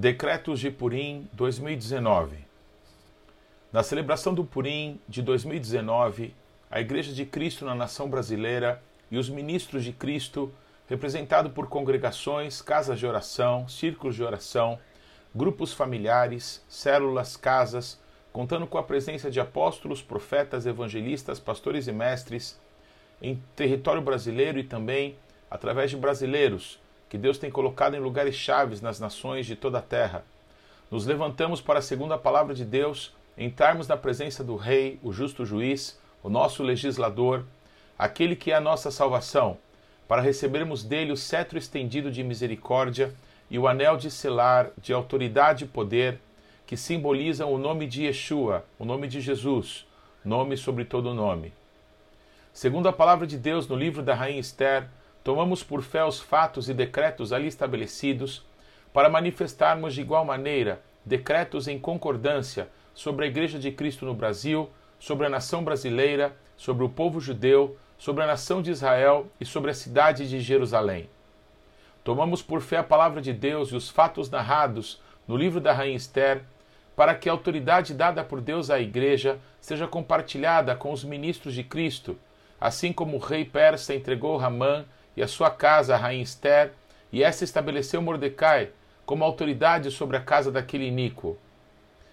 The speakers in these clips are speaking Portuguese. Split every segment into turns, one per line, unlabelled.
Decretos de Purim 2019 Na celebração do Purim de 2019, a Igreja de Cristo na nação brasileira e os ministros de Cristo, representado por congregações, casas de oração, círculos de oração, grupos familiares, células, casas, contando com a presença de apóstolos, profetas, evangelistas, pastores e mestres em território brasileiro e também através de brasileiros que Deus tem colocado em lugares chaves nas nações de toda a terra. Nos levantamos para a segunda palavra de Deus, entrarmos na presença do Rei, o justo juiz, o nosso legislador, aquele que é a nossa salvação, para recebermos dele o cetro estendido de misericórdia e o anel de selar de autoridade e poder, que simbolizam o nome de Yeshua, o nome de Jesus, nome sobre todo nome. Segundo a palavra de Deus no livro da Rainha Esther, tomamos por fé os fatos e decretos ali estabelecidos, para manifestarmos de igual maneira decretos em concordância sobre a Igreja de Cristo no Brasil, sobre a nação brasileira, sobre o povo judeu, sobre a nação de Israel e sobre a cidade de Jerusalém. Tomamos por fé a palavra de Deus e os fatos narrados no livro da Rainha Esther, para que a autoridade dada por Deus à Igreja seja compartilhada com os ministros de Cristo, assim como o rei persa entregou Ramã e a sua casa, a rainha Esther, e esta estabeleceu Mordecai como autoridade sobre a casa daquele iníquo.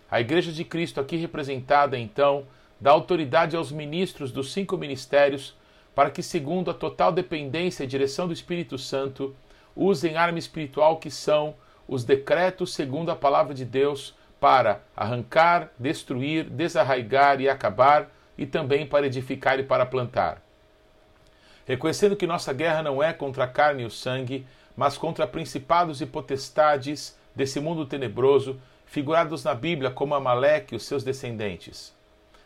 A Igreja de Cristo, aqui representada, então, dá autoridade aos ministros dos cinco ministérios para que, segundo a total dependência e direção do Espírito Santo, usem arma espiritual que são os decretos segundo a palavra de Deus para arrancar, destruir, desarraigar e acabar, e também para edificar e para plantar reconhecendo que nossa guerra não é contra a carne e o sangue, mas contra principados e potestades desse mundo tenebroso, figurados na Bíblia como Amaleque e os seus descendentes.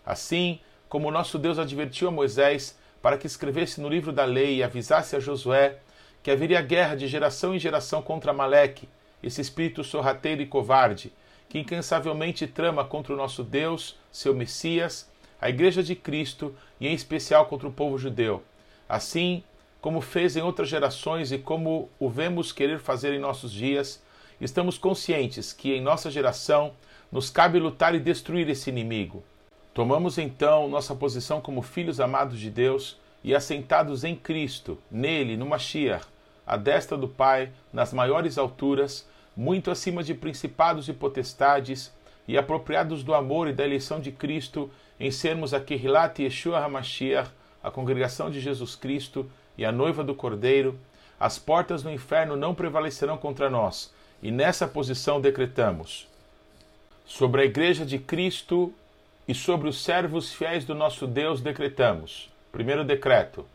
Assim, como nosso Deus advertiu a Moisés para que escrevesse no livro da lei e avisasse a Josué que haveria guerra de geração em geração contra Amaleque, esse espírito sorrateiro e covarde, que incansavelmente trama contra o nosso Deus, seu Messias, a Igreja de Cristo e em especial contra o povo judeu. Assim como fez em outras gerações e como o vemos querer fazer em nossos dias, estamos conscientes que em nossa geração nos cabe lutar e destruir esse inimigo. Tomamos então nossa posição como filhos amados de Deus e assentados em Cristo, nele, no Mashiach, à destra do Pai, nas maiores alturas, muito acima de principados e potestades, e apropriados do amor e da eleição de Cristo, em sermos a Kehilat Yeshua HaMashiach, a congregação de Jesus Cristo e a noiva do Cordeiro, as portas do inferno não prevalecerão contra nós. E nessa posição decretamos: sobre a igreja de Cristo e sobre os servos fiéis do nosso Deus decretamos. Primeiro decreto.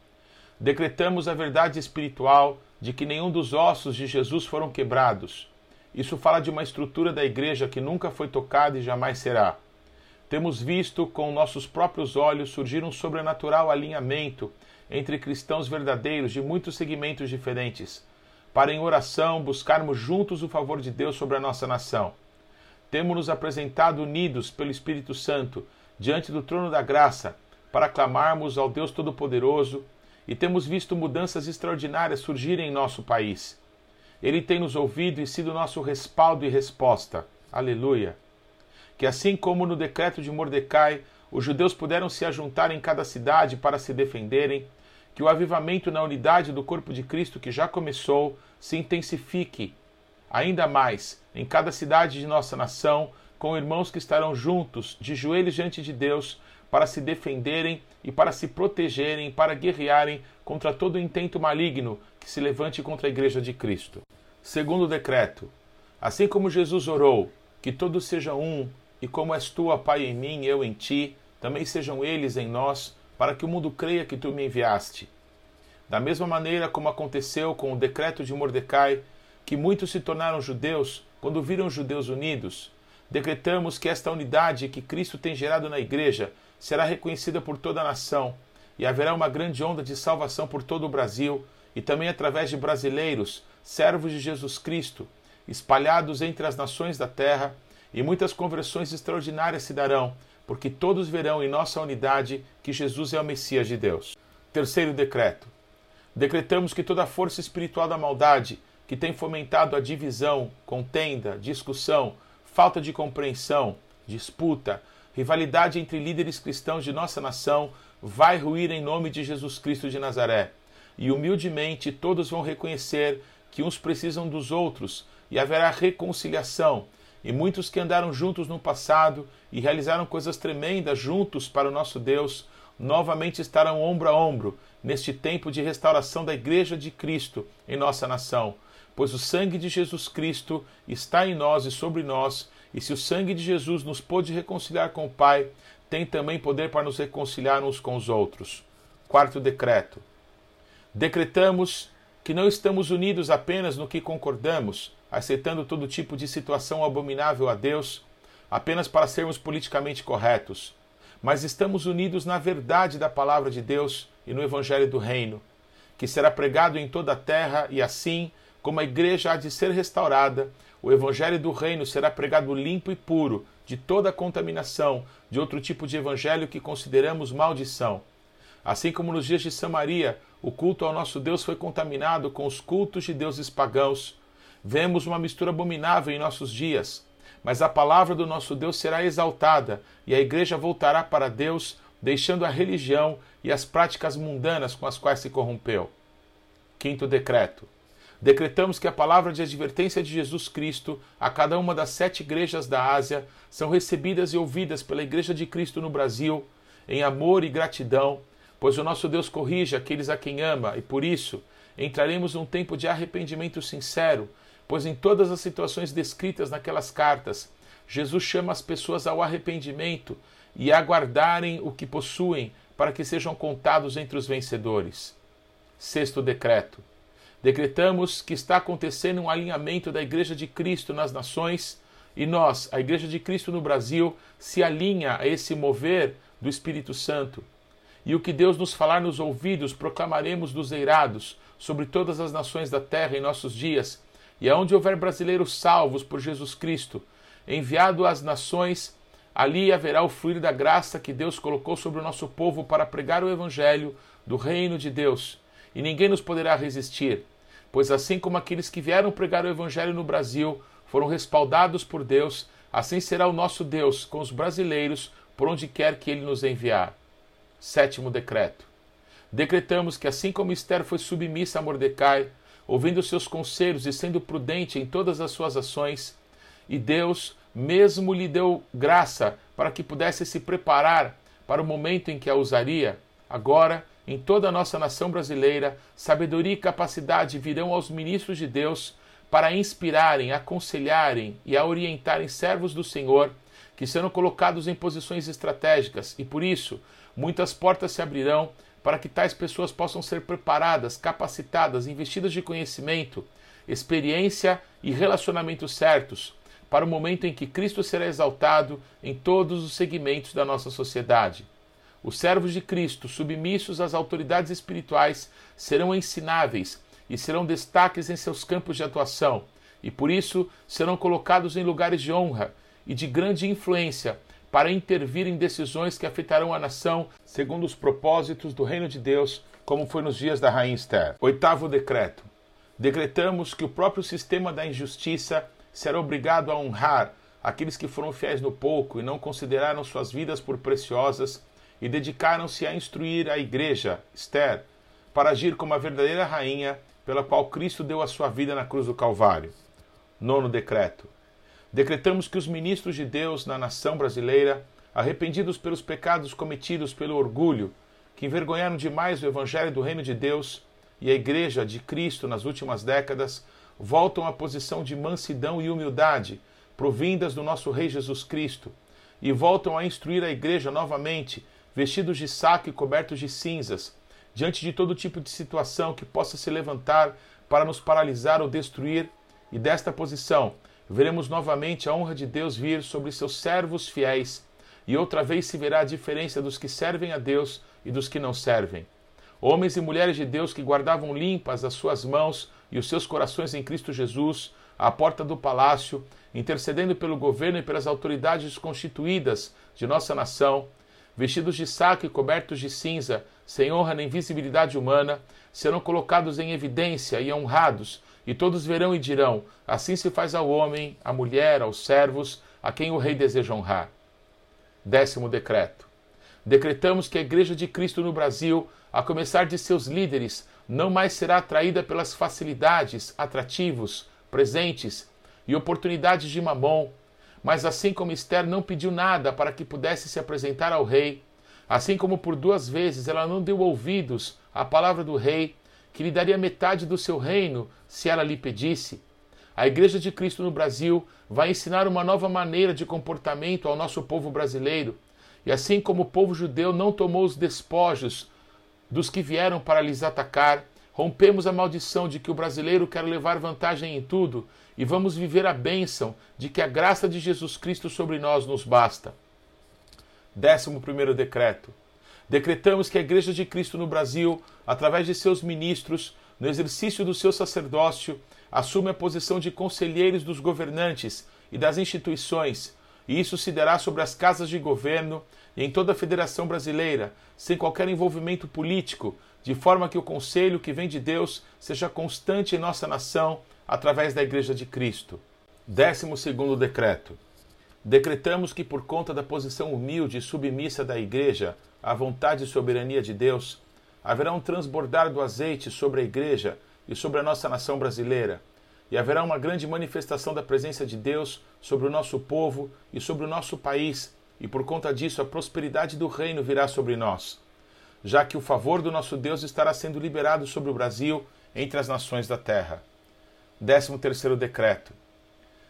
Decretamos a verdade espiritual de que nenhum dos ossos de Jesus foram quebrados. Isso fala de uma estrutura da igreja que nunca foi tocada e jamais será. Temos visto com nossos próprios olhos surgir um sobrenatural alinhamento entre cristãos verdadeiros de muitos segmentos diferentes, para em oração buscarmos juntos o favor de Deus sobre a nossa nação. Temos nos apresentado unidos pelo Espírito Santo diante do trono da graça para clamarmos ao Deus Todo-Poderoso e temos visto mudanças extraordinárias surgirem em nosso país. Ele tem nos ouvido e sido nosso respaldo e resposta. Aleluia que assim como no decreto de Mordecai, os judeus puderam se ajuntar em cada cidade para se defenderem, que o avivamento na unidade do corpo de Cristo que já começou se intensifique ainda mais em cada cidade de nossa nação, com irmãos que estarão juntos, de joelhos diante de Deus, para se defenderem e para se protegerem, para guerrearem contra todo intento maligno que se levante contra a Igreja de Cristo. Segundo decreto, assim como Jesus orou, que todos sejam um e como és tu, ó Pai, em mim, eu em ti, também sejam eles em nós, para que o mundo creia que tu me enviaste. Da mesma maneira como aconteceu com o decreto de Mordecai, que muitos se tornaram judeus quando viram judeus unidos, decretamos que esta unidade que Cristo tem gerado na igreja será reconhecida por toda a nação e haverá uma grande onda de salvação por todo o Brasil e também através de brasileiros, servos de Jesus Cristo, espalhados entre as nações da terra e muitas conversões extraordinárias se darão, porque todos verão em nossa unidade que Jesus é o Messias de Deus. Terceiro decreto. Decretamos que toda força espiritual da maldade que tem fomentado a divisão, contenda, discussão, falta de compreensão, disputa, rivalidade entre líderes cristãos de nossa nação, vai ruir em nome de Jesus Cristo de Nazaré. E humildemente todos vão reconhecer que uns precisam dos outros e haverá reconciliação. E muitos que andaram juntos no passado e realizaram coisas tremendas juntos para o nosso Deus, novamente estarão ombro a ombro neste tempo de restauração da Igreja de Cristo em nossa nação. Pois o sangue de Jesus Cristo está em nós e sobre nós, e se o sangue de Jesus nos pôde reconciliar com o Pai, tem também poder para nos reconciliar uns com os outros. Quarto decreto. Decretamos que não estamos unidos apenas no que concordamos, aceitando todo tipo de situação abominável a Deus, apenas para sermos politicamente corretos, mas estamos unidos na verdade da palavra de Deus e no Evangelho do Reino, que será pregado em toda a terra e assim, como a igreja há de ser restaurada, o Evangelho do Reino será pregado limpo e puro de toda contaminação de outro tipo de evangelho que consideramos maldição. Assim como nos dias de Samaria, o culto ao nosso Deus foi contaminado com os cultos de deuses pagãos, vemos uma mistura abominável em nossos dias. Mas a palavra do nosso Deus será exaltada e a igreja voltará para Deus, deixando a religião e as práticas mundanas com as quais se corrompeu. Quinto decreto. Decretamos que a palavra de advertência de Jesus Cristo a cada uma das sete igrejas da Ásia são recebidas e ouvidas pela Igreja de Cristo no Brasil em amor e gratidão, pois o nosso Deus corrige aqueles a quem ama e por isso entraremos num tempo de arrependimento sincero, pois em todas as situações descritas naquelas cartas, Jesus chama as pessoas ao arrependimento e a guardarem o que possuem para que sejam contados entre os vencedores. Sexto decreto Decretamos que está acontecendo um alinhamento da Igreja de Cristo nas nações e nós, a Igreja de Cristo no Brasil, se alinha a esse mover do Espírito Santo. E o que Deus nos falar nos ouvidos, proclamaremos dos eirados sobre todas as nações da terra em nossos dias, e aonde houver brasileiros salvos por Jesus Cristo, enviado às nações, ali haverá o fluir da graça que Deus colocou sobre o nosso povo para pregar o Evangelho do reino de Deus, e ninguém nos poderá resistir pois assim como aqueles que vieram pregar o Evangelho no Brasil foram respaldados por Deus, assim será o nosso Deus com os brasileiros por onde quer que ele nos enviar. Sétimo decreto. Decretamos que, assim como Esther foi submissa a Mordecai, ouvindo seus conselhos e sendo prudente em todas as suas ações, e Deus mesmo lhe deu graça para que pudesse se preparar para o momento em que a usaria, agora em toda a nossa nação brasileira, sabedoria e capacidade virão aos ministros de Deus para inspirarem, aconselharem e a orientarem servos do Senhor que serão colocados em posições estratégicas. E por isso muitas portas se abrirão para que tais pessoas possam ser preparadas, capacitadas, investidas de conhecimento, experiência e relacionamentos certos para o momento em que Cristo será exaltado em todos os segmentos da nossa sociedade. Os servos de Cristo, submissos às autoridades espirituais, serão ensináveis e serão destaques em seus campos de atuação, e por isso serão colocados em lugares de honra e de grande influência para intervir em decisões que afetarão a nação segundo os propósitos do reino de Deus, como foi nos dias da rainha Esther. Oitavo decreto. Decretamos que o próprio sistema da injustiça será obrigado a honrar aqueles que foram fiéis no pouco e não consideraram suas vidas por preciosas e dedicaram-se a instruir a igreja, Esther, para agir como a verdadeira rainha pela qual Cristo deu a sua vida na cruz do Calvário. Nono decreto. Decretamos que os ministros de Deus na nação brasileira, arrependidos pelos pecados cometidos pelo orgulho, que envergonharam demais o evangelho do reino de Deus e a igreja de Cristo nas últimas décadas, voltam à posição de mansidão e humildade, provindas do nosso Rei Jesus Cristo, e voltam a instruir a igreja novamente vestidos de saco e cobertos de cinzas, diante de todo tipo de situação que possa se levantar para nos paralisar ou destruir, e desta posição veremos novamente a honra de Deus vir sobre seus servos fiéis, e outra vez se verá a diferença dos que servem a Deus e dos que não servem. Homens e mulheres de Deus que guardavam limpas as suas mãos e os seus corações em Cristo Jesus, à porta do palácio, intercedendo pelo governo e pelas autoridades constituídas de nossa nação, vestidos de saco e cobertos de cinza, sem honra nem visibilidade humana, serão colocados em evidência e honrados, e todos verão e dirão: Assim se faz ao homem, à mulher, aos servos, a quem o rei deseja honrar. Décimo decreto. Decretamos que a Igreja de Cristo no Brasil, a começar de seus líderes, não mais será atraída pelas facilidades, atrativos, presentes e oportunidades de Mamon, mas assim como Esther não pediu nada para que pudesse se apresentar ao rei, assim como por duas vezes ela não deu ouvidos à palavra do rei, que lhe daria metade do seu reino se ela lhe pedisse, a Igreja de Cristo no Brasil vai ensinar uma nova maneira de comportamento ao nosso povo brasileiro. E assim como o povo judeu não tomou os despojos dos que vieram para lhes atacar, rompemos a maldição de que o brasileiro quer levar vantagem em tudo e vamos viver a bênção de que a graça de Jesus Cristo sobre nós nos basta. Décimo primeiro decreto. Decretamos que a Igreja de Cristo no Brasil, através de seus ministros, no exercício do seu sacerdócio, assume a posição de conselheiros dos governantes e das instituições, e isso se dará sobre as casas de governo e em toda a Federação Brasileira, sem qualquer envolvimento político, de forma que o conselho que vem de Deus seja constante em nossa nação através da Igreja de Cristo. Décimo segundo decreto. Decretamos que por conta da posição humilde e submissa da Igreja à vontade e soberania de Deus, haverá um transbordar do azeite sobre a Igreja e sobre a nossa nação brasileira, e haverá uma grande manifestação da presença de Deus sobre o nosso povo e sobre o nosso país, e por conta disso a prosperidade do reino virá sobre nós, já que o favor do nosso Deus estará sendo liberado sobre o Brasil entre as nações da terra. 13 terceiro decreto.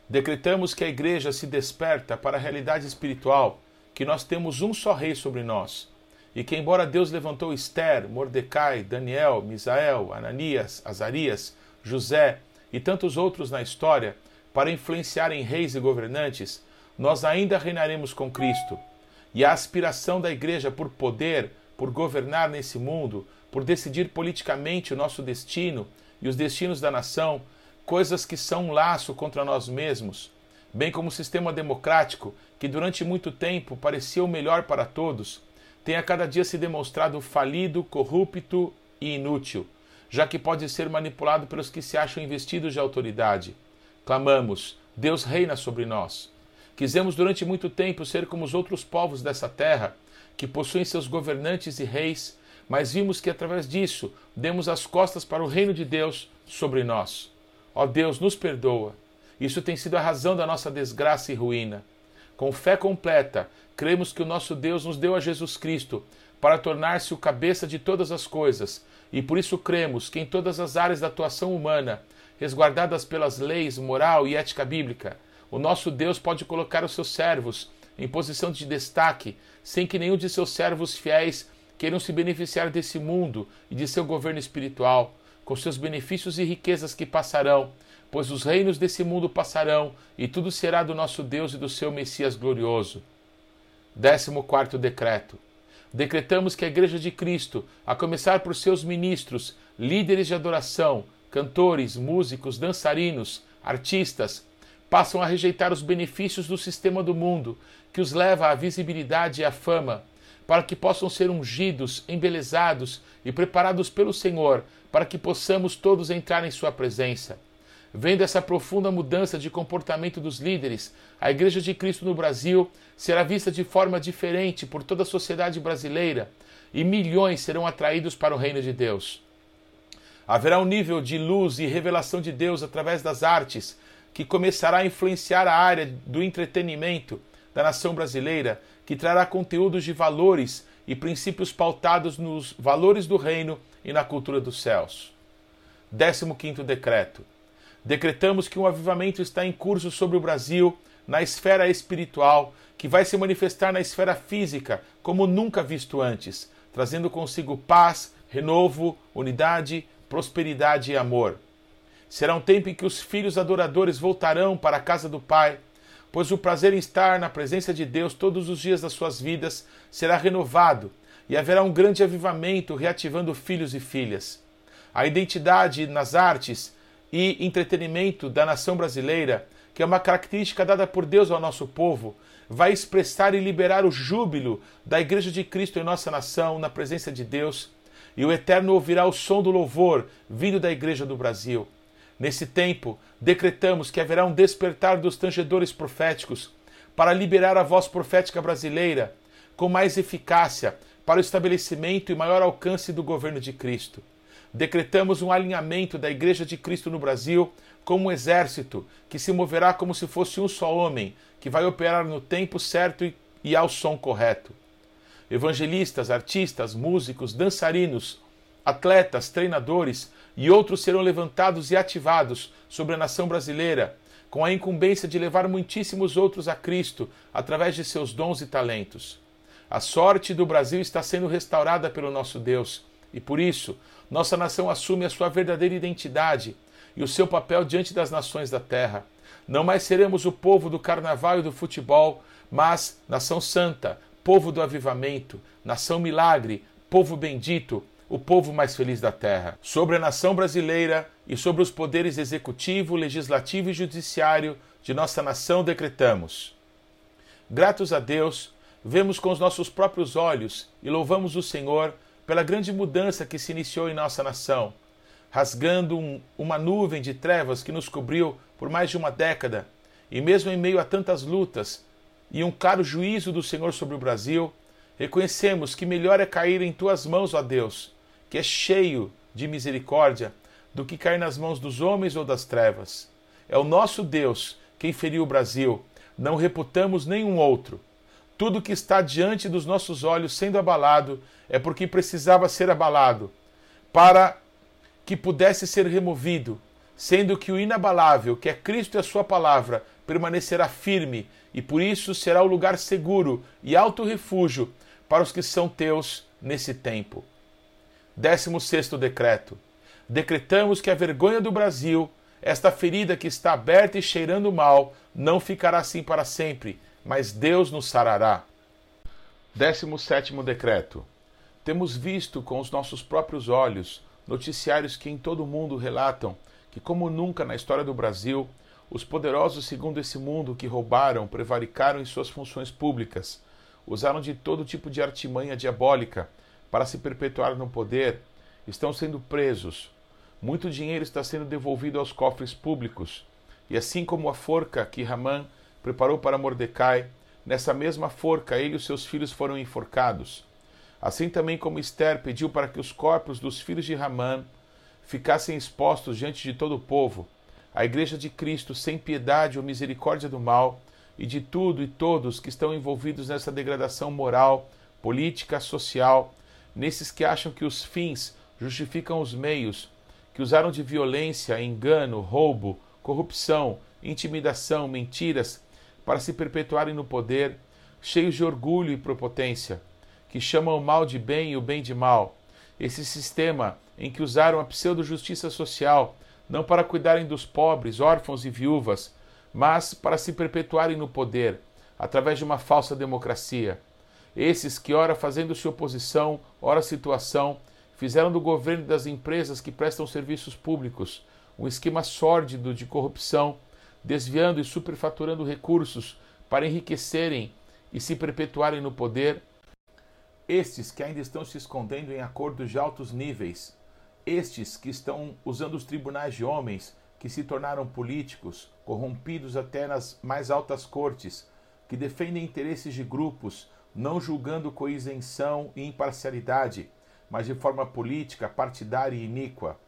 Decretamos que a igreja se desperta para a realidade espiritual, que nós temos um só rei sobre nós e que, embora Deus levantou Esther, Mordecai, Daniel, Misael, Ananias, Azarias, José e tantos outros na história para influenciarem reis e governantes, nós ainda reinaremos com Cristo. E a aspiração da igreja por poder, por governar nesse mundo, por decidir politicamente o nosso destino e os destinos da nação, coisas que são um laço contra nós mesmos, bem como o sistema democrático, que durante muito tempo parecia o melhor para todos, tem a cada dia se demonstrado falido, corrupto e inútil, já que pode ser manipulado pelos que se acham investidos de autoridade. Clamamos: Deus reina sobre nós. Quisemos durante muito tempo ser como os outros povos dessa terra, que possuem seus governantes e reis, mas vimos que através disso demos as costas para o reino de Deus sobre nós. Ó Deus, nos perdoa. Isso tem sido a razão da nossa desgraça e ruína. Com fé completa, cremos que o nosso Deus nos deu a Jesus Cristo para tornar-se o cabeça de todas as coisas, e por isso cremos que em todas as áreas da atuação humana, resguardadas pelas leis, moral e ética bíblica, o nosso Deus pode colocar os seus servos em posição de destaque, sem que nenhum de seus servos fiéis queiram se beneficiar desse mundo e de seu governo espiritual, com seus benefícios e riquezas que passarão, pois os reinos desse mundo passarão e tudo será do nosso Deus e do seu Messias glorioso. 14 decreto. Decretamos que a Igreja de Cristo, a começar por seus ministros, líderes de adoração, cantores, músicos, dançarinos, artistas, passam a rejeitar os benefícios do sistema do mundo, que os leva à visibilidade e à fama, para que possam ser ungidos, embelezados e preparados pelo Senhor, para que possamos todos entrar em Sua presença. Vendo essa profunda mudança de comportamento dos líderes, a Igreja de Cristo no Brasil será vista de forma diferente por toda a sociedade brasileira e milhões serão atraídos para o reino de Deus. Haverá um nível de luz e revelação de Deus através das artes que começará a influenciar a área do entretenimento da nação brasileira, que trará conteúdos de valores e princípios pautados nos valores do reino e na cultura dos céus. 15 quinto decreto decretamos que um avivamento está em curso sobre o Brasil na esfera espiritual, que vai se manifestar na esfera física como nunca visto antes, trazendo consigo paz, renovo, unidade, prosperidade e amor. Será um tempo em que os filhos adoradores voltarão para a casa do Pai, pois o prazer em estar na presença de Deus todos os dias das suas vidas será renovado e haverá um grande avivamento reativando filhos e filhas. A identidade nas artes e entretenimento da nação brasileira, que é uma característica dada por Deus ao nosso povo, vai expressar e liberar o júbilo da Igreja de Cristo em nossa nação, na presença de Deus, e o Eterno ouvirá o som do louvor vindo da Igreja do Brasil. Nesse tempo, decretamos que haverá um despertar dos tangedores proféticos para liberar a voz profética brasileira com mais eficácia para o estabelecimento e maior alcance do governo de Cristo. Decretamos um alinhamento da Igreja de Cristo no Brasil como um exército que se moverá como se fosse um só homem, que vai operar no tempo certo e ao som correto. Evangelistas, artistas, músicos, dançarinos, atletas, treinadores e outros serão levantados e ativados sobre a nação brasileira, com a incumbência de levar muitíssimos outros a Cristo através de seus dons e talentos. A sorte do Brasil está sendo restaurada pelo nosso Deus e por isso nossa nação assume a sua verdadeira identidade e o seu papel diante das nações da terra. Não mais seremos o povo do carnaval e do futebol, mas nação santa, povo do avivamento, nação milagre, povo bendito, o povo mais feliz da terra. Sobre a nação brasileira e sobre os poderes executivo, legislativo e judiciário de nossa nação decretamos. Gratos a Deus, vemos com os nossos próprios olhos e louvamos o Senhor pela grande mudança que se iniciou em nossa nação, rasgando um, uma nuvem de trevas que nos cobriu por mais de uma década, e mesmo em meio a tantas lutas e um claro juízo do Senhor sobre o Brasil, reconhecemos que melhor é cair em tuas mãos, ó Deus, que é cheio de misericórdia, do que cair nas mãos dos homens ou das trevas. É o nosso Deus quem feriu o Brasil, não reputamos nenhum outro. Tudo que está diante dos nossos olhos sendo abalado é porque precisava ser abalado, para que pudesse ser removido, sendo que o inabalável, que é Cristo e a Sua palavra, permanecerá firme e por isso será o lugar seguro e alto refúgio para os que são teus nesse tempo. 16 decreto. Decretamos que a vergonha do Brasil, esta ferida que está aberta e cheirando mal, não ficará assim para sempre, mas Deus nos sarará. 17 decreto. Temos visto com os nossos próprios olhos noticiários que em todo o mundo relatam que, como nunca na história do Brasil, os poderosos segundo esse mundo que roubaram, prevaricaram em suas funções públicas, usaram de todo tipo de artimanha diabólica para se perpetuar no poder, estão sendo presos. Muito dinheiro está sendo devolvido aos cofres públicos. E assim como a forca que Ramã preparou para Mordecai, nessa mesma forca ele e os seus filhos foram enforcados. Assim também como Esther pediu para que os corpos dos filhos de Ramã ficassem expostos diante de todo o povo, a Igreja de Cristo, sem piedade ou misericórdia do mal, e de tudo e todos que estão envolvidos nessa degradação moral, política, social, nesses que acham que os fins justificam os meios, que usaram de violência, engano, roubo, corrupção, intimidação, mentiras, para se perpetuarem no poder, cheios de orgulho e prepotência, que chamam o mal de bem e o bem de mal. Esse sistema em que usaram a pseudo-justiça social, não para cuidarem dos pobres, órfãos e viúvas, mas para se perpetuarem no poder, através de uma falsa democracia. Esses que, ora fazendo-se oposição, ora situação, fizeram do governo e das empresas que prestam serviços públicos um esquema sórdido de corrupção desviando e superfaturando recursos para enriquecerem e se perpetuarem no poder, estes que ainda estão se escondendo em acordos de altos níveis, estes que estão usando os tribunais de homens, que se tornaram políticos, corrompidos até nas mais altas cortes, que defendem interesses de grupos, não julgando com isenção e imparcialidade, mas de forma política, partidária e iníqua.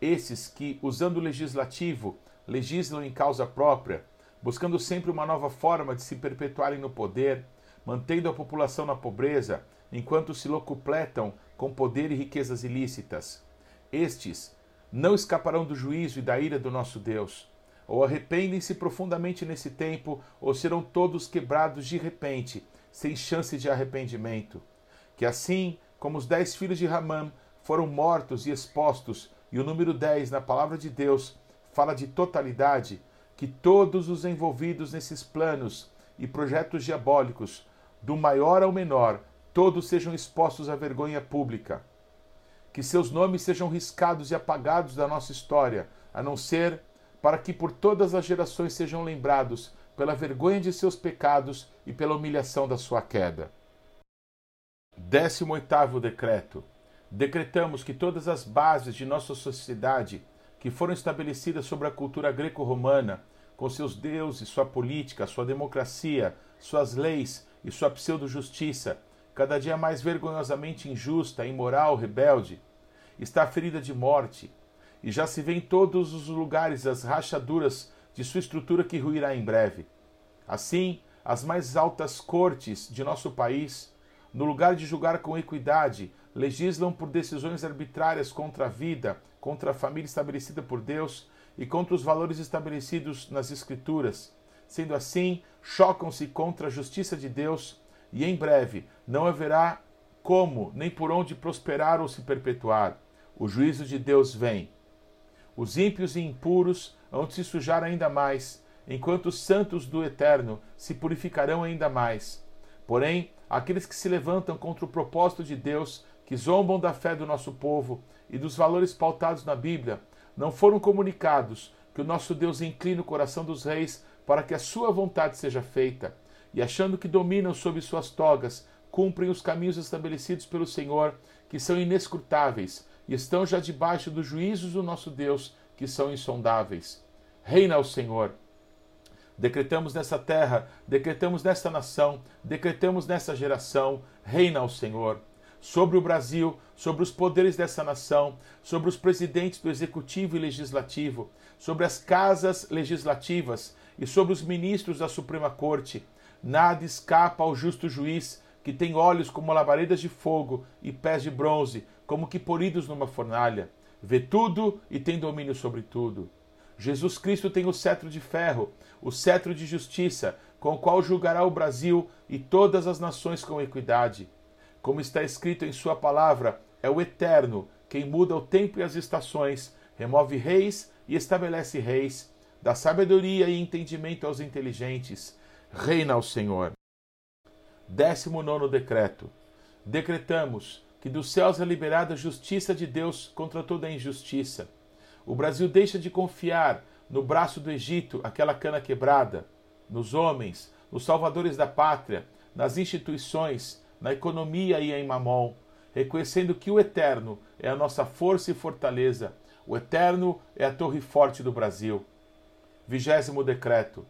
Esses que, usando o legislativo, legislam em causa própria, buscando sempre uma nova forma de se perpetuarem no poder, mantendo a população na pobreza, enquanto se locupletam com poder e riquezas ilícitas. Estes não escaparão do juízo e da ira do nosso Deus. Ou arrependem-se profundamente nesse tempo, ou serão todos quebrados de repente, sem chance de arrependimento. Que assim como os dez filhos de Ramã foram mortos e expostos, e o número dez na palavra de Deus fala de totalidade, que todos os envolvidos nesses planos e projetos diabólicos, do maior ao menor, todos sejam expostos à vergonha pública. Que seus nomes sejam riscados e apagados da nossa história, a não ser para que por todas as gerações sejam lembrados pela vergonha de seus pecados e pela humilhação da sua queda. 18 decreto. Decretamos que todas as bases de nossa sociedade que foram estabelecidas sobre a cultura greco-romana, com seus deuses, sua política, sua democracia, suas leis e sua pseudo-justiça, cada dia mais vergonhosamente injusta, imoral, rebelde, está ferida de morte, e já se vê em todos os lugares as rachaduras de sua estrutura que ruirá em breve. Assim, as mais altas cortes de nosso país, no lugar de julgar com equidade, legislam por decisões arbitrárias contra a vida, contra a família estabelecida por Deus e contra os valores estabelecidos nas Escrituras. Sendo assim, chocam-se contra a justiça de Deus e em breve não haverá como nem por onde prosperar ou se perpetuar. O juízo de Deus vem. Os ímpios e impuros hão de se sujar ainda mais, enquanto os santos do Eterno se purificarão ainda mais. Porém, aqueles que se levantam contra o propósito de Deus, que zombam da fé do nosso povo e dos valores pautados na Bíblia, não foram comunicados que o nosso Deus inclina o coração dos reis para que a sua vontade seja feita e achando que dominam sob suas togas, cumprem os caminhos estabelecidos pelo Senhor, que são inescrutáveis, e estão já debaixo dos juízos do nosso Deus, que são insondáveis. Reina o Senhor. Decretamos nessa terra, decretamos nesta nação, decretamos nessa geração, reina o Senhor. Sobre o Brasil, sobre os poderes dessa nação, sobre os presidentes do executivo e legislativo, sobre as casas legislativas e sobre os ministros da Suprema Corte, Nada escapa ao justo juiz, que tem olhos como labaredas de fogo e pés de bronze, como que polidos numa fornalha. Vê tudo e tem domínio sobre tudo. Jesus Cristo tem o cetro de ferro, o cetro de justiça, com o qual julgará o Brasil e todas as nações com equidade. Como está escrito em Sua palavra, é o Eterno quem muda o tempo e as estações, remove reis e estabelece reis, dá sabedoria e entendimento aos inteligentes reina o Senhor. Décimo nono decreto. Decretamos que dos céus é liberada a justiça de Deus contra toda a injustiça. O Brasil deixa de confiar no braço do Egito, aquela cana quebrada, nos homens, nos salvadores da pátria, nas instituições, na economia e em mamon, reconhecendo que o Eterno é a nossa força e fortaleza, o Eterno é a torre forte do Brasil. Vigésimo decreto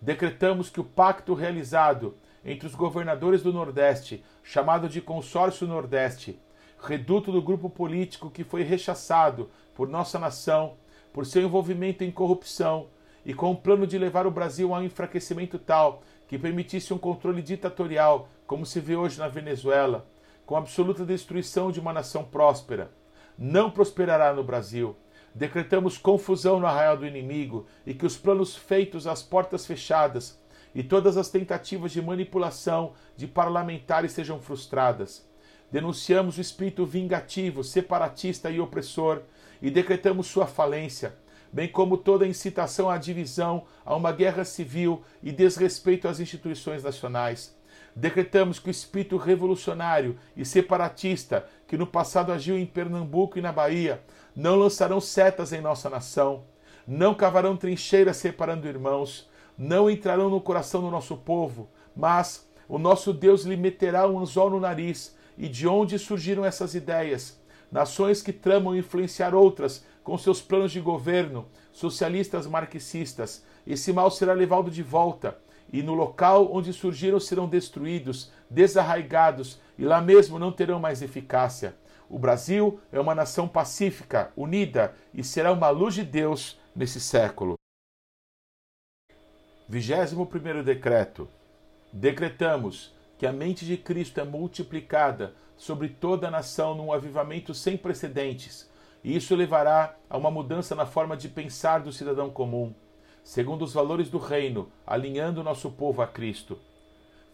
decretamos que o pacto realizado entre os governadores do Nordeste, chamado de Consórcio Nordeste, reduto do grupo político que foi rechaçado por nossa nação por seu envolvimento em corrupção e com o plano de levar o Brasil a um enfraquecimento tal que permitisse um controle ditatorial, como se vê hoje na Venezuela, com absoluta destruição de uma nação próspera. Não prosperará no Brasil decretamos confusão no arraial do inimigo e que os planos feitos às portas fechadas e todas as tentativas de manipulação de parlamentares sejam frustradas. Denunciamos o espírito vingativo, separatista e opressor e decretamos sua falência, bem como toda incitação à divisão, a uma guerra civil e desrespeito às instituições nacionais. Decretamos que o espírito revolucionário e separatista que no passado agiu em Pernambuco e na Bahia não lançarão setas em nossa nação, não cavarão trincheiras separando irmãos, não entrarão no coração do nosso povo, mas o nosso Deus lhe meterá um anzol no nariz. E de onde surgiram essas ideias? Nações que tramam influenciar outras com seus planos de governo, socialistas marxistas. Esse mal será levado de volta, e no local onde surgiram serão destruídos, desarraigados, e lá mesmo não terão mais eficácia. O Brasil é uma nação pacífica, unida e será uma luz de Deus nesse século. 21 decreto. Decretamos que a mente de Cristo é multiplicada sobre toda a nação num avivamento sem precedentes, e isso levará a uma mudança na forma de pensar do cidadão comum, segundo os valores do reino, alinhando nosso povo a Cristo.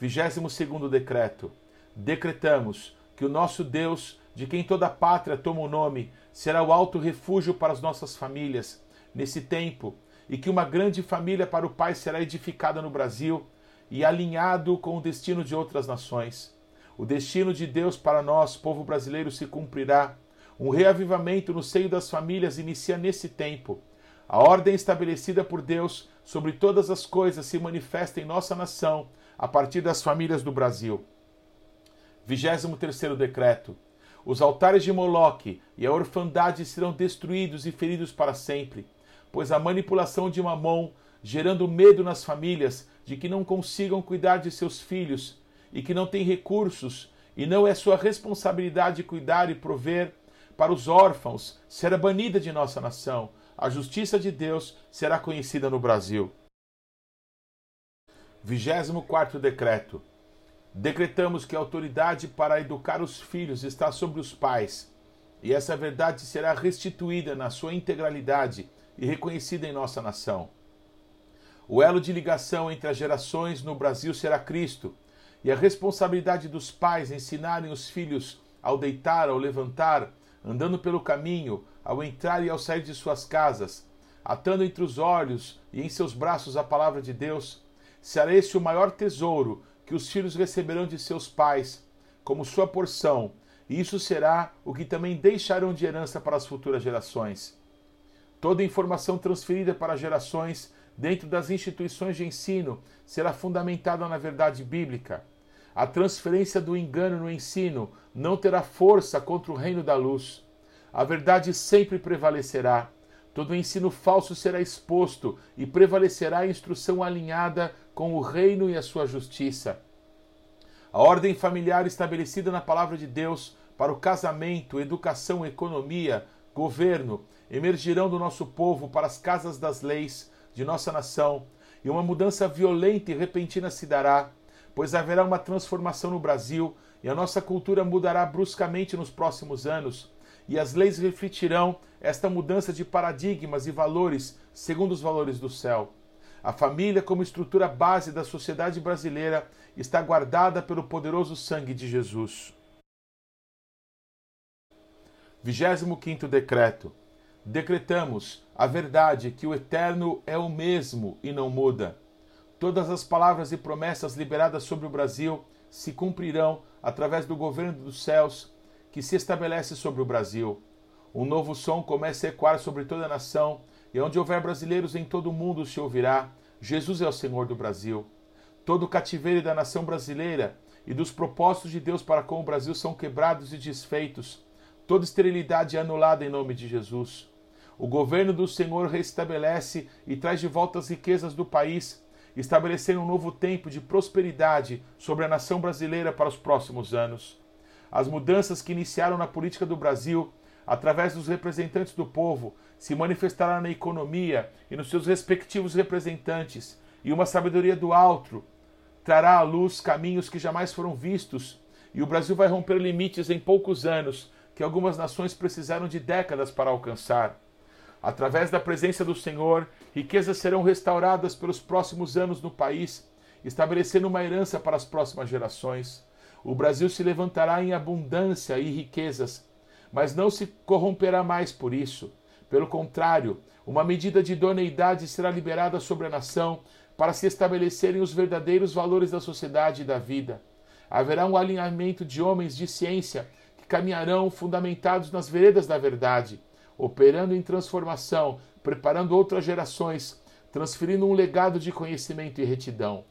22 decreto. Decretamos que o nosso Deus de quem toda a pátria toma o nome, será o alto refúgio para as nossas famílias nesse tempo, e que uma grande família para o Pai será edificada no Brasil e alinhado com o destino de outras nações. O destino de Deus para nós, povo brasileiro, se cumprirá. Um reavivamento no seio das famílias inicia nesse tempo. A ordem estabelecida por Deus sobre todas as coisas se manifesta em nossa nação a partir das famílias do Brasil. 23 decreto Os altares de Moloque e a orfandade serão destruídos e feridos para sempre, pois a manipulação de Mamon, gerando medo nas famílias de que não consigam cuidar de seus filhos e que não têm recursos, e não é sua responsabilidade cuidar e prover para os órfãos, será banida de nossa nação. A justiça de Deus será conhecida no Brasil. 24 decreto. Decretamos que a autoridade para educar os filhos está sobre os pais, e essa verdade será restituída na sua integralidade e reconhecida em nossa nação. O elo de ligação entre as gerações no Brasil será Cristo, e a responsabilidade dos pais ensinarem os filhos ao deitar, ao levantar, andando pelo caminho, ao entrar e ao sair de suas casas, atando entre os olhos e em seus braços a palavra de Deus, será esse o maior tesouro que os filhos receberão de seus pais, como sua porção, e isso será o que também deixarão de herança para as futuras gerações. Toda informação transferida para gerações dentro das instituições de ensino será fundamentada na verdade bíblica. A transferência do engano no ensino não terá força contra o reino da luz. A verdade sempre prevalecerá. Todo ensino falso será exposto e prevalecerá a instrução alinhada com o reino e a sua justiça. A ordem familiar estabelecida na palavra de Deus para o casamento, educação, economia, governo emergirão do nosso povo para as casas das leis de nossa nação, e uma mudança violenta e repentina se dará, pois haverá uma transformação no Brasil e a nossa cultura mudará bruscamente nos próximos anos, e as leis refletirão esta mudança de paradigmas e valores segundo os valores do céu. A família, como estrutura base da sociedade brasileira, está guardada pelo poderoso sangue de Jesus. 25 Decreto. Decretamos a verdade que o Eterno é o mesmo e não muda. Todas as palavras e promessas liberadas sobre o Brasil se cumprirão através do governo dos céus que se estabelece sobre o Brasil. Um novo som começa a ecoar sobre toda a nação e onde houver brasileiros em todo o mundo se ouvirá: Jesus é o Senhor do Brasil. Todo o cativeiro da nação brasileira e dos propósitos de Deus para com o Brasil são quebrados e desfeitos. Toda esterilidade é anulada em nome de Jesus. O governo do Senhor restabelece e traz de volta as riquezas do país, estabelecendo um novo tempo de prosperidade sobre a nação brasileira para os próximos anos. As mudanças que iniciaram na política do Brasil através dos representantes do povo, se manifestará na economia e nos seus respectivos representantes, e uma sabedoria do alto trará à luz caminhos que jamais foram vistos, e o Brasil vai romper limites em poucos anos que algumas nações precisaram de décadas para alcançar. Através da presença do Senhor, riquezas serão restauradas pelos próximos anos no país, estabelecendo uma herança para as próximas gerações. O Brasil se levantará em abundância e riquezas, mas não se corromperá mais por isso. Pelo contrário, uma medida de idoneidade será liberada sobre a nação para se estabelecerem os verdadeiros valores da sociedade e da vida. Haverá um alinhamento de homens de ciência que caminharão fundamentados nas veredas da verdade, operando em transformação, preparando outras gerações, transferindo um legado de conhecimento e retidão.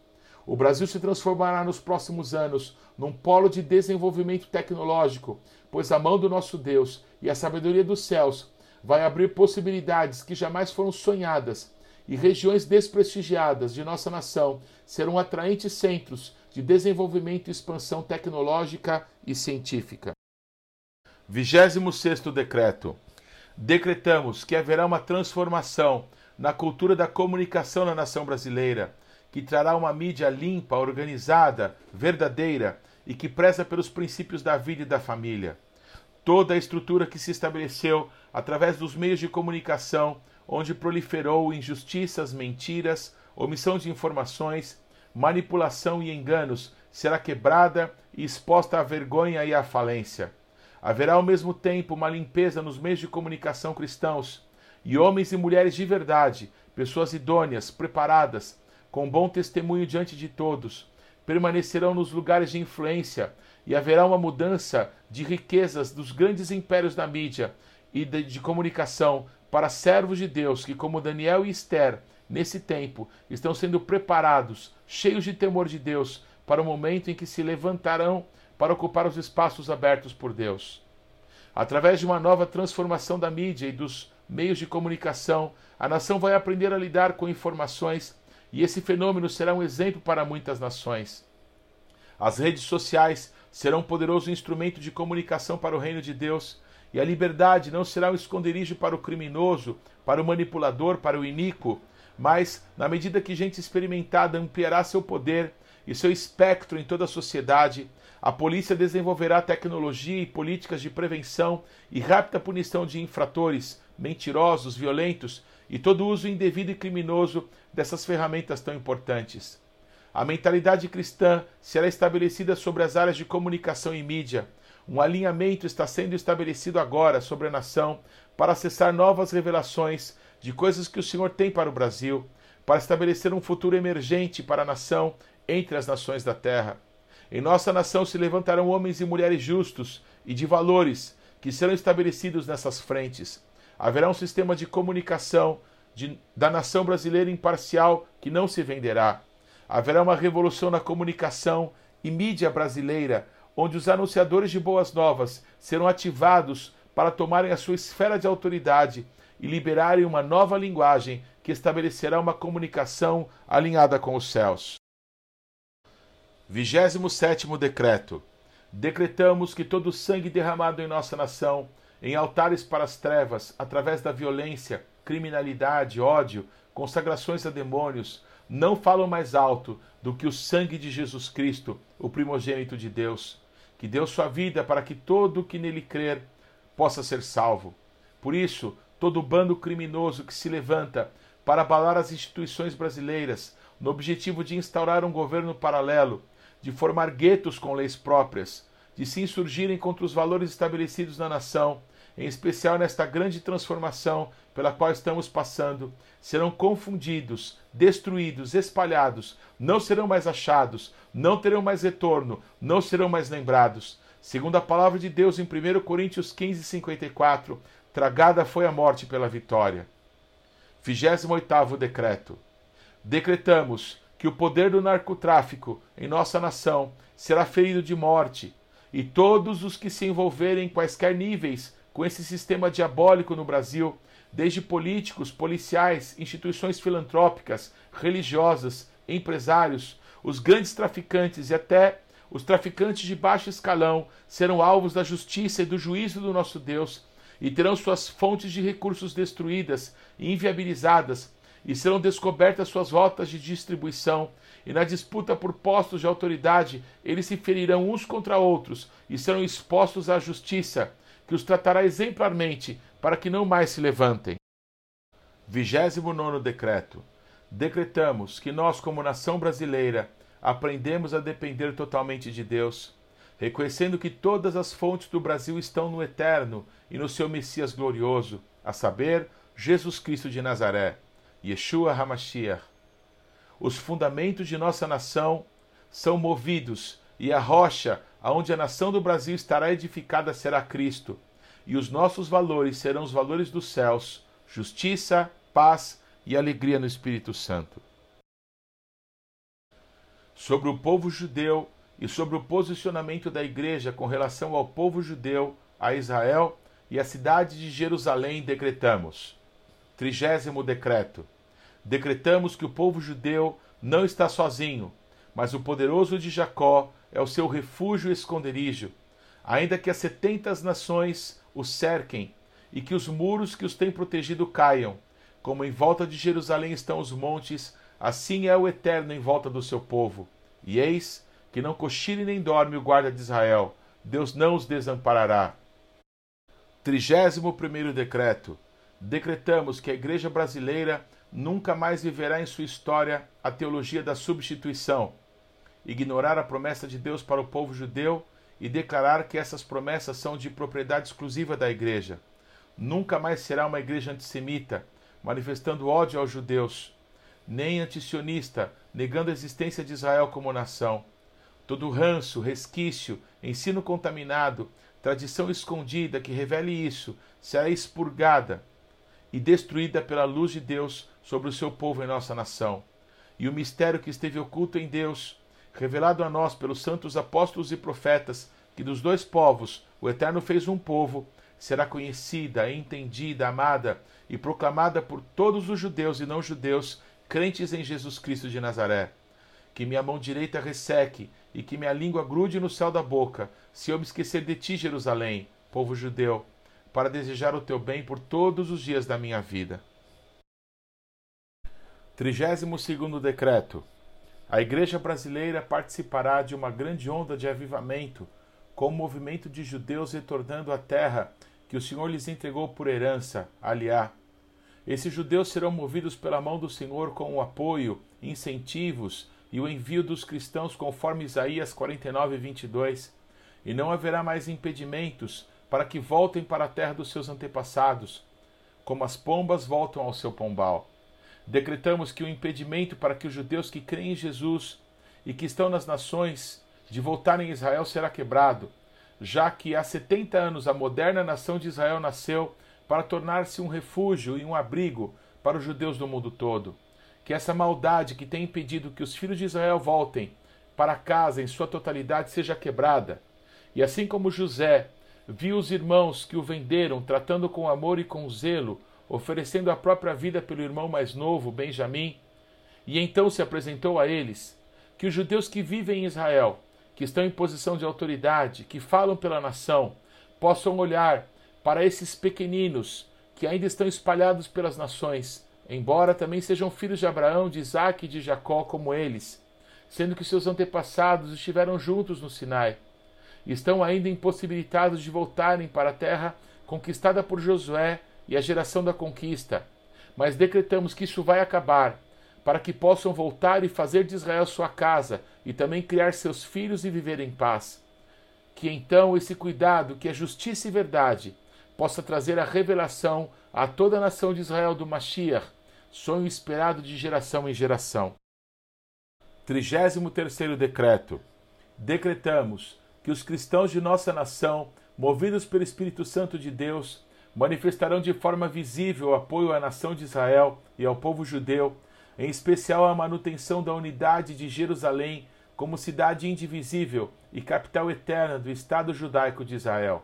O Brasil se transformará nos próximos anos num polo de desenvolvimento tecnológico, pois a mão do nosso Deus e a sabedoria dos céus vai abrir possibilidades que jamais foram sonhadas, e regiões desprestigiadas de nossa nação serão atraentes centros de desenvolvimento e expansão tecnológica e científica. 26 decreto. Decretamos que haverá uma transformação na cultura da comunicação na nação brasileira que trará uma mídia limpa, organizada, verdadeira e que preza pelos princípios da vida e da família. Toda a estrutura que se estabeleceu através dos meios de comunicação, onde proliferou injustiças, mentiras, omissão de informações, manipulação e enganos, será quebrada e exposta à vergonha e à falência. Haverá ao mesmo tempo uma limpeza nos meios de comunicação cristãos, e homens e mulheres de verdade, pessoas idôneas, preparadas, com bom testemunho diante de todos, permanecerão nos lugares de influência e haverá uma mudança de riquezas dos grandes impérios da mídia e de, de comunicação para servos de Deus que, como Daniel e Esther, nesse tempo, estão sendo preparados, cheios de temor de Deus, para o momento em que se levantarão para ocupar os espaços abertos por Deus. Através de uma nova transformação da mídia e dos meios de comunicação, a nação vai aprender a lidar com informações e esse fenômeno será um exemplo para muitas nações. As redes sociais serão um poderoso instrumento de comunicação para o reino de Deus, e a liberdade não será um esconderijo para o criminoso, para o manipulador, para o iníquo, mas, na medida que gente experimentada ampliará seu poder e seu espectro em toda a sociedade, a polícia desenvolverá tecnologia e políticas de prevenção e rápida punição de infratores, mentirosos, violentos e todo uso indevido e criminoso dessas ferramentas tão importantes. A mentalidade cristã será estabelecida sobre as áreas de comunicação e mídia. Um alinhamento está sendo estabelecido agora sobre a nação para acessar novas revelações de coisas que o Senhor tem para o Brasil, para estabelecer um futuro emergente para a nação entre as nações da terra. Em nossa nação se levantarão homens e mulheres justos e de valores que serão estabelecidos nessas frentes. Haverá um sistema de comunicação de, da nação brasileira imparcial que não se venderá. Haverá uma revolução na comunicação e mídia brasileira, onde os anunciadores de boas novas serão ativados para tomarem a sua esfera de autoridade e liberarem uma nova linguagem que estabelecerá uma comunicação alinhada com os céus. 27 decreto. Decretamos que todo o sangue derramado em nossa nação, em altares para as trevas, através da violência, criminalidade, ódio, consagrações a demônios, não falam mais alto do que o sangue de Jesus Cristo, o primogênito de Deus, que deu sua vida para que todo o que nele crer possa ser salvo. Por isso, todo bando criminoso que se levanta para abalar as instituições brasileiras, no objetivo de instaurar um governo paralelo, de formar guetos com leis próprias, de se insurgirem contra os valores estabelecidos na nação, em especial nesta grande transformação pela qual estamos passando, serão confundidos, destruídos, espalhados, não serão mais achados, não terão mais retorno, não serão mais lembrados. Segundo a palavra de Deus em 1 Coríntios 15, 54, tragada foi a morte pela vitória. 28 decreto. Decretamos que o poder do narcotráfico em nossa nação será ferido de morte, e todos os que se envolverem em quaisquer níveis com esse sistema diabólico no Brasil, desde políticos, policiais, instituições filantrópicas, religiosas, empresários, os grandes traficantes e até os traficantes de baixo escalão serão alvos da justiça e do juízo do nosso Deus e terão suas fontes de recursos destruídas e inviabilizadas, e serão descobertas suas rotas de distribuição, e na disputa por postos de autoridade eles se ferirão uns contra outros e serão expostos à justiça, que os tratará exemplarmente, para que não mais se levantem. 29 decreto. Decretamos que nós, como nação brasileira, aprendemos a depender totalmente de Deus reconhecendo que todas as fontes do Brasil estão no Eterno e no seu Messias glorioso, a saber, Jesus Cristo de Nazaré, Yeshua HaMashiach. Os fundamentos de nossa nação são movidos, e a rocha aonde a nação do Brasil estará edificada será Cristo, e os nossos valores serão os valores dos céus, justiça, paz e alegria no Espírito Santo. Sobre o povo judeu, e sobre o posicionamento da Igreja com relação ao povo judeu, a Israel e a cidade de Jerusalém, decretamos. Trigésimo decreto. Decretamos que o povo judeu não está sozinho, mas o poderoso de Jacó é o seu refúgio e esconderijo, ainda que as setenta nações o cerquem e que os muros que os têm protegido caiam, como em volta de Jerusalém estão os montes, assim é o Eterno em volta do seu povo. E eis que não cochile nem dorme o guarda de Israel. Deus não os desamparará. 31 decreto. Decretamos que a igreja brasileira nunca mais viverá em sua história a teologia da substituição, ignorar a promessa de Deus para o povo judeu e declarar que essas promessas são de propriedade exclusiva da igreja. Nunca mais será uma igreja antissemita, manifestando ódio aos judeus, nem antisionista, negando a existência de Israel como nação. Todo ranço, resquício, ensino contaminado, tradição escondida que revele isso, será expurgada e destruída pela luz de Deus sobre o seu povo em nossa nação. E o mistério que esteve oculto em Deus, revelado a nós pelos santos apóstolos e profetas, que dos dois povos o Eterno fez um povo, será conhecida, entendida, amada e proclamada por todos os judeus e não judeus crentes em Jesus Cristo de Nazaré. Que minha mão direita resseque e que minha língua grude no céu da boca, se eu me esquecer de ti, Jerusalém, povo judeu, para desejar o teu bem por todos os dias da minha vida. 32 decreto. A Igreja Brasileira participará de uma grande onda de avivamento, com o movimento de judeus retornando à terra que o Senhor lhes entregou por herança, aliá. Esses judeus serão movidos pela mão do Senhor com o apoio, incentivos e o envio dos cristãos conforme Isaías 49, 22. E não haverá mais impedimentos para que voltem para a terra dos seus antepassados, como as pombas voltam ao seu pombal. Decretamos que o impedimento para que os judeus que creem em Jesus e que estão nas nações de voltarem a Israel será quebrado, já que há 70 anos a moderna nação de Israel nasceu para tornar-se um refúgio e um abrigo para os judeus do mundo todo. Que essa maldade que tem impedido que os filhos de Israel voltem para casa em sua totalidade seja quebrada. E assim como José viu os irmãos que o venderam tratando com amor e com zelo, oferecendo a própria vida pelo irmão mais novo, Benjamim, e então se apresentou a eles, que os judeus que vivem em Israel, que estão em posição de autoridade, que falam pela nação, possam olhar para esses pequeninos que ainda estão espalhados pelas nações, embora também sejam filhos de Abraão, de Isaac e de Jacó como eles, sendo que seus antepassados estiveram juntos no Sinai, estão ainda impossibilitados de voltarem para a terra conquistada por Josué e a geração da conquista. Mas decretamos que isso vai acabar, para que possam voltar e fazer de Israel sua casa, e também criar seus filhos e viver em paz. Que então esse cuidado, que é justiça e verdade, possa trazer a revelação a toda a nação de Israel do Mashiach, sonho esperado de geração em geração. 33 decreto. Decretamos que os cristãos de nossa nação, movidos pelo Espírito Santo de Deus, manifestarão de forma visível apoio à nação de Israel e ao povo judeu, em especial a manutenção da unidade de Jerusalém como cidade indivisível e capital eterna do Estado judaico de Israel.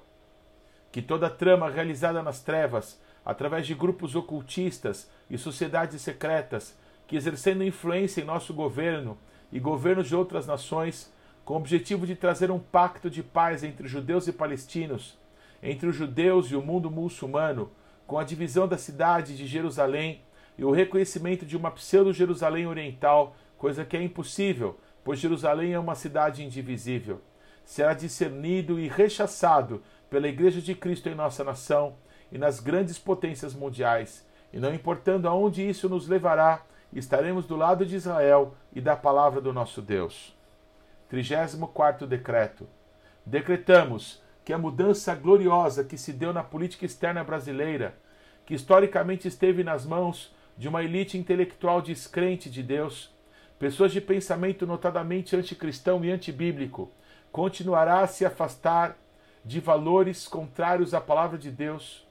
Que toda trama realizada nas trevas, através de grupos ocultistas e sociedades secretas, que exercendo influência em nosso governo e governos de outras nações, com o objetivo de trazer um pacto de paz entre judeus e palestinos, entre os judeus e o mundo muçulmano, com a divisão da cidade de Jerusalém e o reconhecimento de uma pseudo-Jerusalém oriental, coisa que é impossível, pois Jerusalém é uma cidade indivisível. Será discernido e rechaçado pela Igreja de Cristo em nossa nação e nas grandes potências mundiais, e não importando aonde isso nos levará, estaremos do lado de Israel e da palavra do nosso Deus. 34 decreto. Decretamos que a mudança gloriosa que se deu na política externa brasileira, que historicamente esteve nas mãos de uma elite intelectual descrente de Deus, pessoas de pensamento notadamente anticristão e antibíblico, continuará a se afastar de valores contrários à palavra de Deus,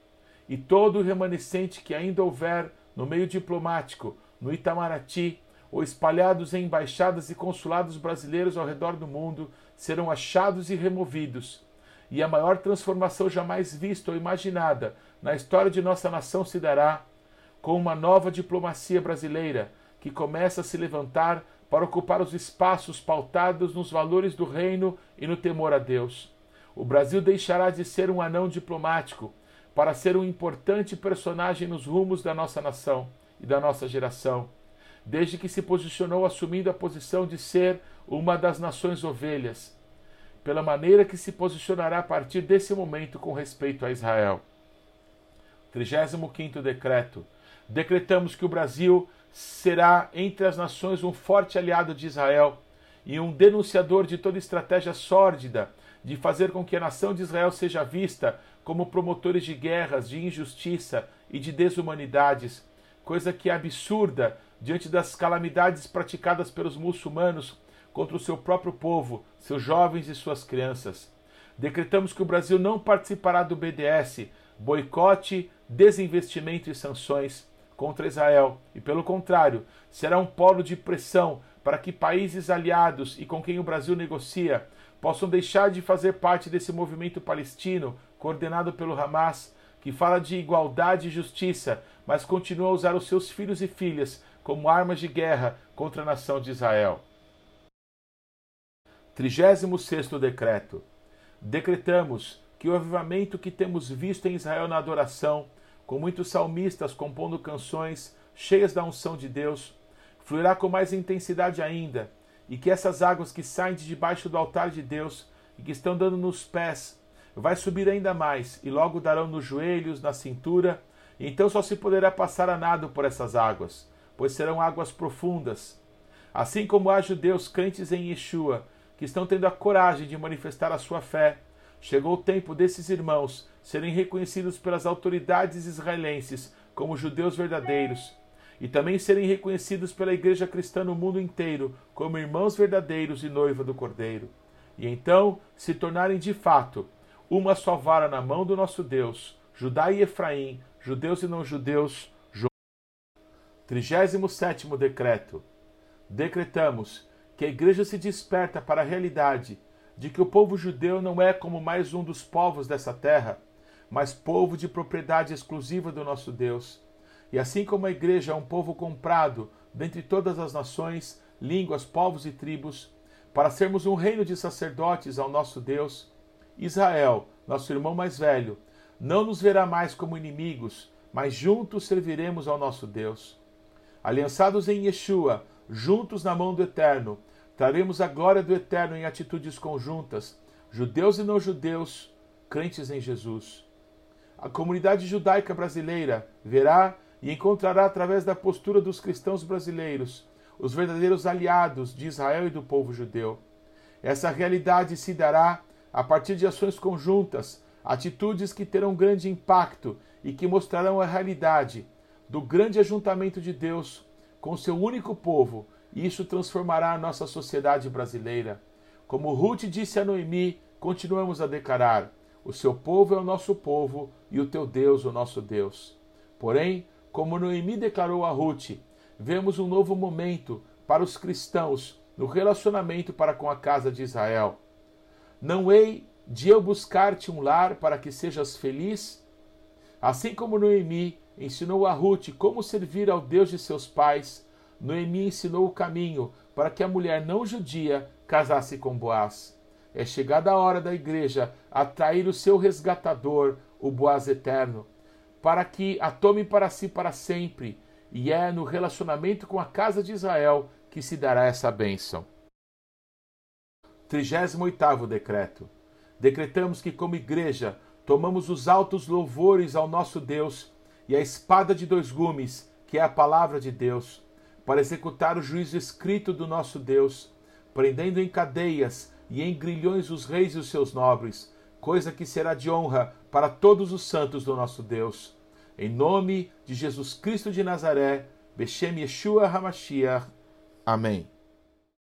e todo o remanescente que ainda houver no meio diplomático, no Itamaraty, ou espalhados em embaixadas e consulados brasileiros ao redor do mundo, serão achados e removidos. E a maior transformação jamais vista ou imaginada na história de nossa nação se dará com uma nova diplomacia brasileira que começa a se levantar para ocupar os espaços pautados nos valores do reino e no temor a Deus. O Brasil deixará de ser um anão diplomático para ser um importante personagem nos rumos da nossa nação e da nossa geração, desde que se posicionou assumindo a posição de ser uma das nações ovelhas, pela maneira que se posicionará a partir desse momento com respeito a Israel. 35 decreto. Decretamos que o Brasil será entre as nações um forte aliado de Israel e um denunciador de toda estratégia sórdida de fazer com que a nação de Israel seja vista como promotores de guerras, de injustiça e de desumanidades, coisa que é absurda diante das calamidades praticadas pelos muçulmanos contra o seu próprio povo, seus jovens e suas crianças. Decretamos que o Brasil não participará do BDS, boicote, desinvestimento e sanções contra Israel, e pelo contrário, será um polo de pressão para que países aliados e com quem o Brasil negocia possam deixar de fazer parte desse movimento palestino coordenado pelo Hamas, que fala de igualdade e justiça, mas continua a usar os seus filhos e filhas como armas de guerra contra a nação de Israel. 36 decreto. Decretamos que o avivamento que temos visto em Israel na adoração, com muitos salmistas compondo canções cheias da unção de Deus, fluirá com mais intensidade ainda, e que essas águas que saem de debaixo do altar de Deus e que estão dando nos pés, vai subir ainda mais, e logo darão nos joelhos, na cintura, então só se poderá passar a nado por essas águas, pois serão águas profundas. Assim como há judeus crentes em Yeshua, que estão tendo a coragem de manifestar a sua fé, chegou o tempo desses irmãos serem reconhecidos pelas autoridades israelenses como judeus verdadeiros e também serem reconhecidos pela igreja cristã no mundo inteiro como irmãos verdadeiros e noiva do Cordeiro, e então se tornarem de fato uma só vara na mão do nosso Deus, Judá e Efraim, judeus e não judeus. 37 decreto. Decretamos que a igreja se desperta para a realidade de que o povo judeu não é como mais um dos povos dessa terra, mas povo de propriedade exclusiva do nosso Deus e assim como a igreja é um povo comprado dentre todas as nações, línguas, povos e tribos, para sermos um reino de sacerdotes ao nosso Deus, Israel, nosso irmão mais velho, não nos verá mais como inimigos, mas juntos serviremos ao nosso Deus. Aliançados em Yeshua, juntos na mão do Eterno, traremos a glória do Eterno em atitudes conjuntas, judeus e não judeus, crentes em Jesus. A comunidade judaica brasileira verá e encontrará através da postura dos cristãos brasileiros os verdadeiros aliados de Israel e do povo judeu. Essa realidade se dará a partir de ações conjuntas, atitudes que terão grande impacto e que mostrarão a realidade do grande ajuntamento de Deus com seu único povo, e isso transformará a nossa sociedade brasileira. Como Ruth disse a Noemi, continuamos a declarar: o seu povo é o nosso povo e o teu Deus o nosso Deus. Porém, como Noemi declarou a Ruth, vemos um novo momento para os cristãos no relacionamento para com a casa de Israel. Não hei de eu buscar-te um lar para que sejas feliz? Assim como Noemi ensinou a Ruth como servir ao Deus de seus pais, Noemi ensinou o caminho para que a mulher não judia casasse com Boaz. É chegada a hora da igreja atrair o seu resgatador, o Boaz eterno, para que a tome para si para sempre, e é no relacionamento com a casa de Israel que se dará essa bênção. 38 decreto. Decretamos que, como igreja, tomamos os altos louvores ao nosso Deus e a espada de dois gumes, que é a palavra de Deus, para executar o juízo escrito do nosso Deus, prendendo em cadeias e em grilhões os reis e os seus nobres, coisa que será de honra para todos os santos do nosso Deus. Em nome de Jesus Cristo de Nazaré, Beshem Yeshua HaMashiach. Amém.